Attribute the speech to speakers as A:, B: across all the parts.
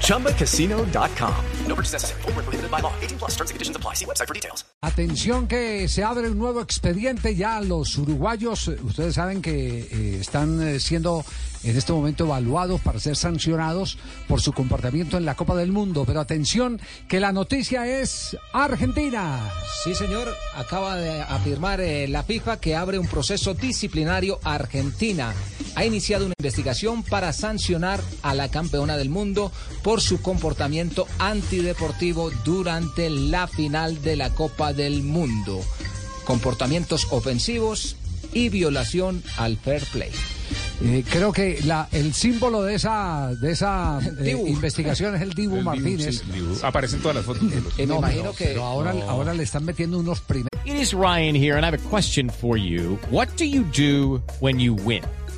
A: ChumbaCasino.com. No purchase necessary. Where prohibited by law. 18 plus terms and conditions apply. See website for details.
B: Atención que se abre un nuevo expediente ya los uruguayos. Ustedes saben que eh, están eh, siendo en este momento evaluados para ser sancionados por su comportamiento en la Copa del Mundo. Pero atención que la noticia es Argentina.
C: Sí, señor, acaba de afirmar eh, la FIFA que abre un proceso disciplinario a Argentina. Ha iniciado una investigación para sancionar a la campeona del mundo por su comportamiento antideportivo durante la final de la Copa del Mundo. Comportamientos ofensivos y violación al fair play.
B: Eh, creo que la, el símbolo de esa, de esa eh,
C: Dibu.
B: investigación es el Dibu Martínez.
D: Aparecen todas las fotos. de los-
C: Eh, me
B: No,
C: imagino
B: pero,
C: que
B: pero ahora, ahora le están metiendo unos primeros.
E: It is Ryan here, and I have a question for you. What do you do when you win?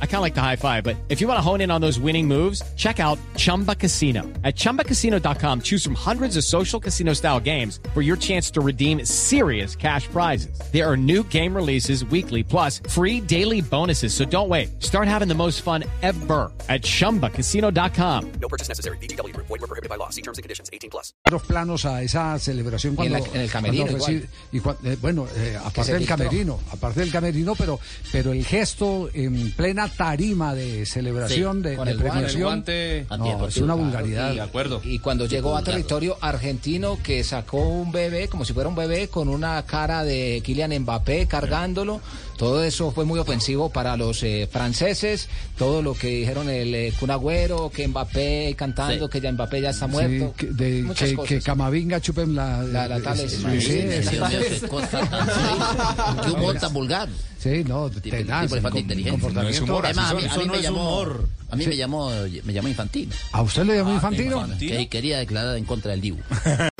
E: I kind of like the high five, but if you want to hone in on those winning moves, check out Chumba Casino. At chumbacasino.com, choose from hundreds of social casino style games for your chance to redeem serious cash prizes. There are new game releases weekly, plus free daily bonuses. So don't wait. Start having the most fun ever at chumbacasino.com.
A: No purchase necessary. VGW Group. Void where prohibited by law. See terms and conditions. 18 plus.
B: planos a esa celebración
C: Y en la- en el camerino
B: cuando recibe- y cua- eh, bueno eh, aparte
C: se
B: del
C: filtró.
B: camerino aparte del camerino pero pero el gesto en plena tarima de celebración de,
C: con
B: de
C: el guante,
B: premiación.
D: El guante.
B: No, es una vulgaridad.
D: De acuerdo.
C: Y cuando llegó a territorio argentino que sacó un bebé, como si fuera un bebé, con una cara de Kylian Mbappé cargándolo, todo eso fue muy ofensivo para los eh, franceses, todo lo que dijeron el eh, Kun Agüero, que Mbappé cantando, que ya Mbappé ya está
B: Sí,
C: muerto,
B: que, de-
C: muchas
B: que,
C: cosas.
B: que Camavinga chupen la
C: La- la tal
B: sí,
C: es-
B: sí,
C: sí, sí,
F: Qué humor tan vulgar.
B: sí, no tenaz,
F: tipo de falta de
B: com-
F: inteligencia.
D: No es humor,
F: Además, a mí,
D: Eso-
F: a mí
D: eso no
F: me llamó,
D: humor.
F: a mí me llamó, me llamó Infantino.
B: a usted le llamó infantino
F: Que quería declarar en contra del Dibu.